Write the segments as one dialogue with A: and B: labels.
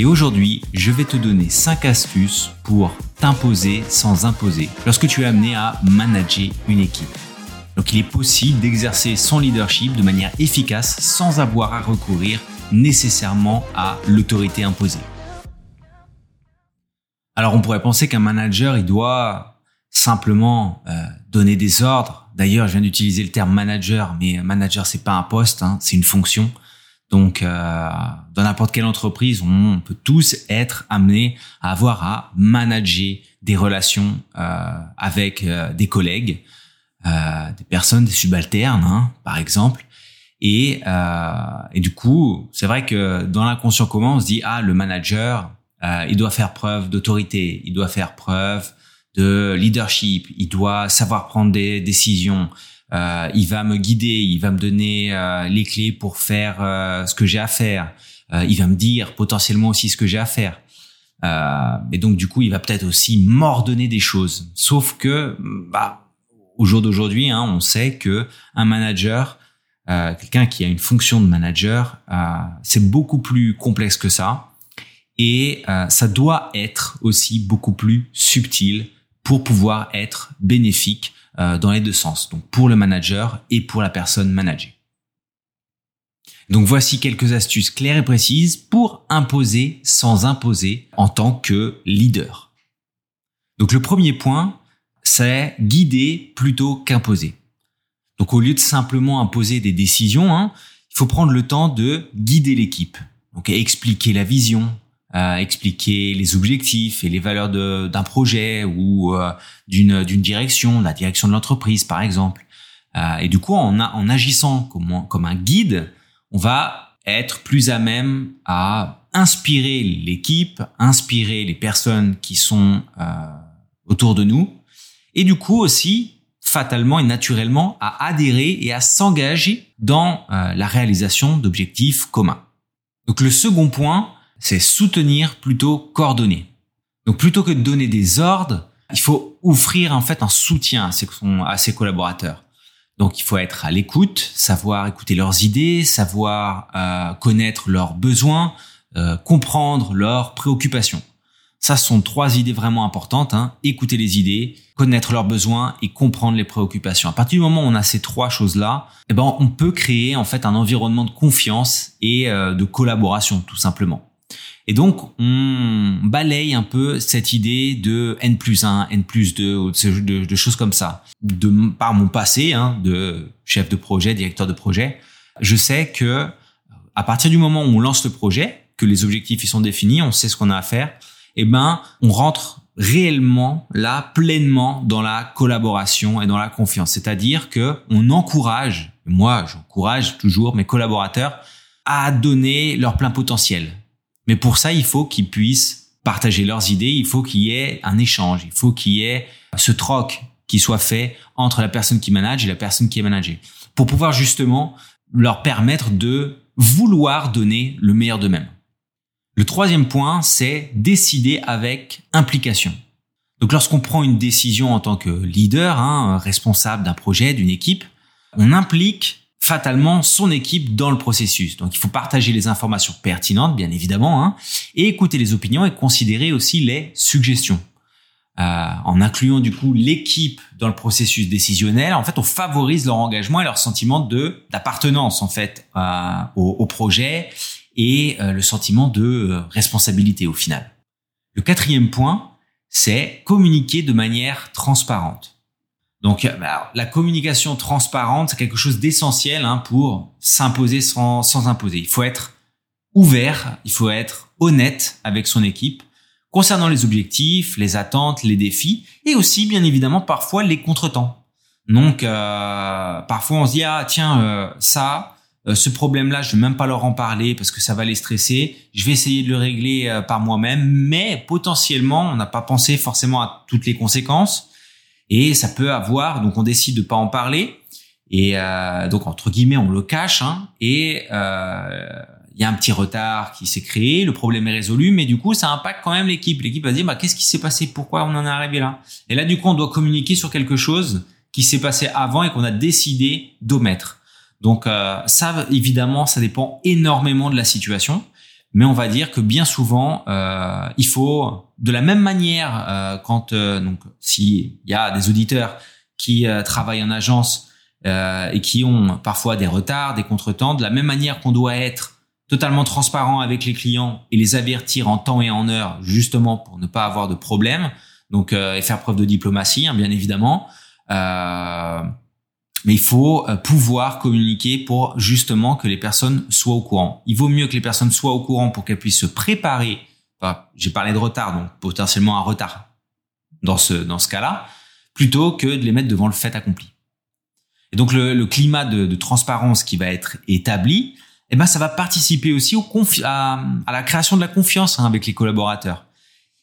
A: et aujourd'hui, je vais te donner 5 astuces pour t'imposer sans imposer lorsque tu es amené à manager une équipe. Donc il est possible d'exercer son leadership de manière efficace sans avoir à recourir nécessairement à l'autorité imposée. Alors on pourrait penser qu'un manager, il doit simplement euh, donner des ordres. D'ailleurs, je viens d'utiliser le terme manager, mais manager c'est pas un poste, hein, c'est une fonction. Donc, euh, dans n'importe quelle entreprise, on peut tous être amenés à avoir à manager des relations euh, avec euh, des collègues, euh, des personnes, des subalternes, hein, par exemple. Et, euh, et du coup, c'est vrai que dans l'inconscient commun, on se dit ah le manager, il doit faire preuve d'autorité, il doit faire preuve de leadership, il doit savoir prendre des décisions, euh, il va me guider, il va me donner euh, les clés pour faire euh, ce que j'ai à faire. il va me dire potentiellement aussi ce que j'ai à faire. et donc du coup, il va peut-être aussi m'ordonner des choses. Sauf que, bah, au jour d'aujourd'hui, hein, on sait que un manager, quelqu'un qui a une fonction de manager, c'est beaucoup plus complexe que ça. Et ça doit être aussi beaucoup plus subtil pour pouvoir être bénéfique euh, dans les deux sens, donc pour le manager et pour la personne managée. Donc voici quelques astuces claires et précises pour imposer sans imposer en tant que leader. Donc le premier point, c'est guider plutôt qu'imposer. Donc au lieu de simplement imposer des décisions, hein, il faut prendre le temps de guider l'équipe. Donc expliquer la vision, expliquer les objectifs et les valeurs d'un projet ou euh, d'une direction, la direction de l'entreprise par exemple. Euh, et du coup, en, en agissant comme, comme un guide, on va être plus à même à inspirer l'équipe, inspirer les personnes qui sont euh, autour de nous, et du coup aussi fatalement et naturellement à adhérer et à s'engager dans la réalisation d'objectifs communs. Donc le second point, c'est soutenir plutôt coordonner. Donc plutôt que de donner des ordres, il faut offrir en fait un soutien à ses, collaborateurs. Donc il faut être à l'écoute, savoir écouter leurs idées, savoir euh, connaître leurs besoins, euh, comprendre leurs préoccupations. Ça, ce sont trois idées vraiment importantes. Hein. Écouter les idées, connaître leurs besoins et comprendre les préoccupations. À partir du moment où on a ces trois choses-là, eh ben, on peut créer en fait un environnement de confiance et euh, de collaboration, tout simplement. Et donc, on balaye un peu cette idée de N plus 1, N plus 2, de, choses comme ça. De, par mon passé, hein, de chef de projet, directeur de projet, je sais que à partir du moment où on lance le projet, que les objectifs ils sont définis, on sait ce qu'on a à faire, eh ben, on rentre réellement là pleinement dans la collaboration et dans la confiance. C'est-à-dire que on encourage, moi j'encourage toujours mes collaborateurs à donner leur plein potentiel, mais pour ça, il faut qu'ils puissent partager leurs idées, il faut qu'il y ait un échange, il faut qu'il y ait ce troc qui soit fait entre la personne qui manage et la personne qui est managée. Pour pouvoir justement leur permettre de vouloir donner le meilleur d'eux-mêmes. Le troisième point, c'est décider avec implication. Donc lorsqu'on prend une décision en tant que leader, hein, responsable d'un projet, d'une équipe, on implique fatalement son équipe dans le processus. Donc il faut partager les informations pertinentes, bien évidemment, hein, et écouter les opinions et considérer aussi les suggestions. Euh, en incluant du coup l'équipe dans le processus décisionnel, en fait, on favorise leur engagement et leur sentiment de d'appartenance en fait euh, au, projet et euh, le sentiment de responsabilité au final. Le quatrième point, c'est communiquer de manière transparente. Donc euh, bah, la communication transparente, c'est quelque chose d'essentiel hein, pour s'imposer sans, sans imposer. Il faut être ouvert, il faut être honnête avec son équipe concernant les objectifs, les attentes, les défis et aussi bien évidemment parfois les contretemps. Donc euh, parfois on se dit ah tiens euh, ça ce problème-là je vais même pas leur en parler parce que ça va les stresser. Je vais essayer de le régler par moi-même, mais potentiellement on n'a pas pensé forcément à toutes les conséquences. Et ça peut avoir, donc on décide de pas en parler, et euh, donc entre guillemets on le cache, hein, et euh, il y a un petit retard qui s'est créé, le problème est résolu, mais du coup ça impacte quand même l'équipe. L'équipe va dire bah qu'est-ce qui s'est passé, pourquoi on en est arrivé là? Et là du coup on doit communiquer sur quelque chose qui s'est passé avant et qu'on a décidé d'omettre. Donc euh, ça évidemment ça dépend énormément de la situation mais on va dire que bien souvent, euh, il faut, de la même manière, euh, quand euh, donc s'il y a des auditeurs qui euh, travaillent en agence euh, et qui ont parfois des retards, des contretemps, de la même manière qu'on doit être totalement transparent avec les clients et les avertir en temps et en heure, justement pour ne pas avoir de problème, donc et faire preuve de diplomatie, hein, bien évidemment. Mais il faut euh, pouvoir communiquer pour justement que les personnes soient au courant. Il vaut mieux que les personnes soient au courant pour qu'elles puissent se préparer. J'ai parlé de retard, donc potentiellement un retard dans ce dans ce cas-là, plutôt que de les mettre devant le fait accompli. Et donc le, le climat de, de, transparence qui va être établi, eh ben ça va participer aussi au à, à, la création de la confiance hein, avec les collaborateurs.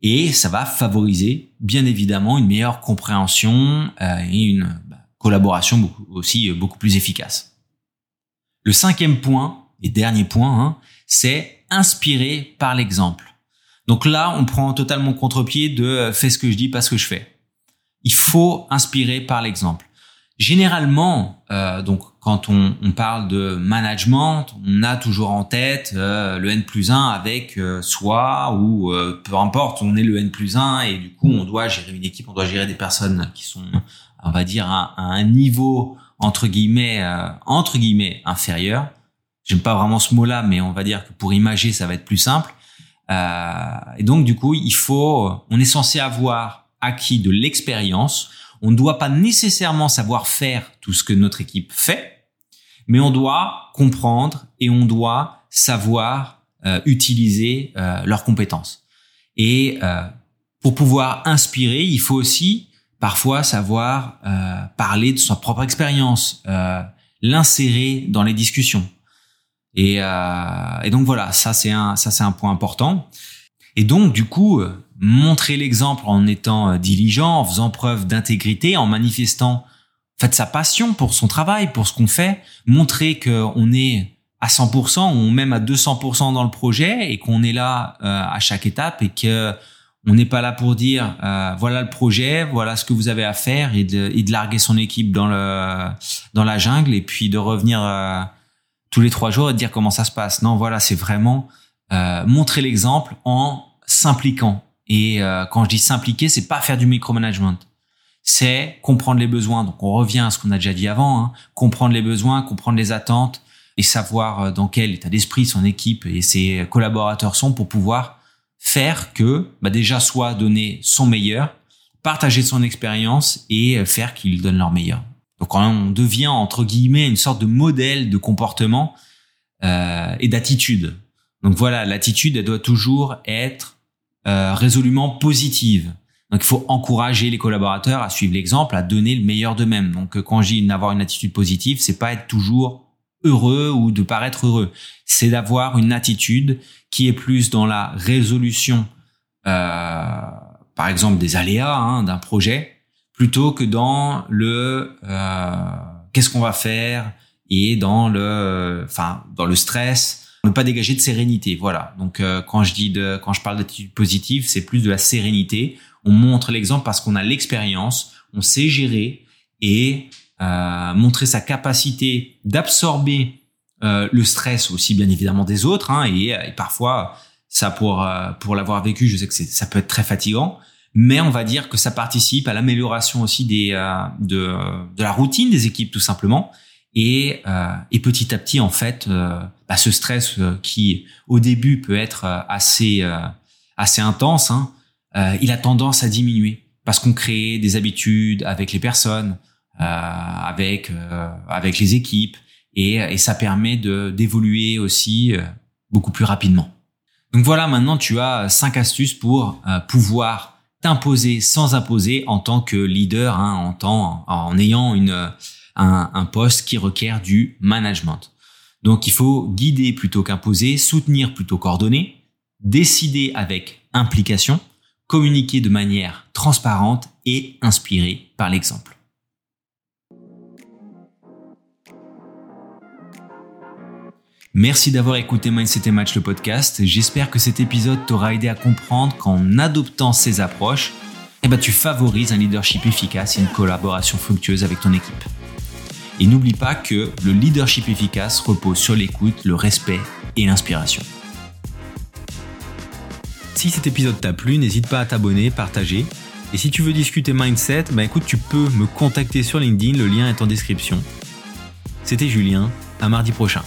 A: Et ça va favoriser, bien évidemment, une meilleure compréhension euh, et une collaboration beaucoup, aussi euh, beaucoup plus efficace. Le cinquième point et dernier point, hein, c'est inspirer par l'exemple. Donc là, on prend totalement contre-pied de euh, fais ce que je dis, pas ce que je fais. Il faut inspirer par l'exemple. Généralement, euh, donc quand on, on, parle de management, on a toujours en tête euh, le N plus 1 avec euh, soi ou peu importe, on est le N plus 1 et du coup on doit gérer une équipe, on doit gérer des personnes qui sont on va dire à, un niveau entre guillemets euh, entre guillemets inférieur. J'aime pas vraiment ce mot-là, mais on va dire que pour imager, ça va être plus simple. Euh, et donc du coup, il faut, on est censé avoir acquis de l'expérience. On ne doit pas nécessairement savoir faire tout ce que notre équipe fait, mais on doit comprendre et on doit savoir euh, utiliser euh, leurs compétences. Et euh, pour pouvoir inspirer, il faut aussi parfois savoir euh, parler de sa propre expérience, euh, l'insérer dans les discussions. Et, euh, et donc voilà, ça c'est un ça c'est un point important. Et donc du coup, montrer l'exemple en étant diligent, en faisant preuve d'intégrité, en manifestant en fait sa passion pour son travail, pour ce qu'on fait, montrer qu'on est à 100% ou même à 200% dans le projet et qu'on est là à chaque étape et que on n'est pas là pour dire euh, voilà le projet, voilà ce que vous avez à faire et de, et de larguer son équipe dans le dans la jungle et puis de revenir euh, tous les trois jours et de dire comment ça se passe. Non, voilà, c'est vraiment euh, montrer l'exemple en s'impliquant. Et euh, quand je dis s'impliquer, c'est pas faire du micromanagement. C'est comprendre les besoins. Donc on revient à ce qu'on a déjà dit avant, hein. comprendre les besoins, comprendre les attentes et savoir euh, dans quel état d'esprit son équipe et ses collaborateurs sont pour pouvoir faire que bah déjà soit donner son meilleur, partager son expérience et faire qu'ils donnent leur meilleur. Donc on devient entre guillemets une sorte de modèle de comportement euh, et d'attitude. Donc voilà, l'attitude elle doit toujours être euh, résolument positive. Donc il faut encourager les collaborateurs à suivre l'exemple, à donner le meilleur d'eux-mêmes. Donc quand je dis avoir une attitude positive, c'est pas être toujours heureux ou de paraître heureux. C'est d'avoir une attitude qui est plus dans la résolution, euh, par exemple des aléas hein, d'un projet, plutôt que dans le euh, qu'est-ce qu'on va faire et dans le, enfin dans le stress. Ne pas dégager de sérénité, voilà. Donc euh, quand je dis de, quand je parle d'attitude positive, c'est plus de la sérénité. On montre l'exemple parce qu'on a l'expérience, on sait gérer et euh, montrer sa capacité d'absorber euh, le stress aussi bien évidemment des autres hein, et, et, parfois ça pour euh, pour l'avoir vécu je sais que ça peut être très fatigant. Mais on va dire que ça participe à l'amélioration aussi des euh, de de la routine des équipes tout simplement. Et euh, et petit à petit en fait bah, ce stress qui au début peut être assez assez intense hein, il a tendance à diminuer. Parce qu'on crée des habitudes avec les personnes euh, avec euh, avec les équipes et, et ça permet de d'évoluer aussi euh, beaucoup plus rapidement. Donc voilà, maintenant tu as cinq astuces pour pouvoir t'imposer sans imposer en tant que leader, hein, en, temps, en ayant une, un, un, poste qui requiert du management. Donc il faut guider plutôt qu'imposer, soutenir plutôt qu'ordonner, décider avec implication, communiquer de manière transparente et inspirée par l'exemple. Merci d'avoir écouté Mindset et Match le podcast. J'espère que cet épisode t'aura aidé à comprendre qu'en adoptant ces approches, eh ben, tu favorises un leadership efficace et une collaboration fructueuse avec ton équipe. Et n'oublie pas que le leadership efficace repose sur l'écoute, le respect et l'inspiration. Si cet épisode t'a plu, n'hésite pas à t'abonner, partager. Et si tu veux discuter mindset, bah écoute, tu peux me contacter sur LinkedIn, le lien est en description. C'était Julien, à mardi prochain.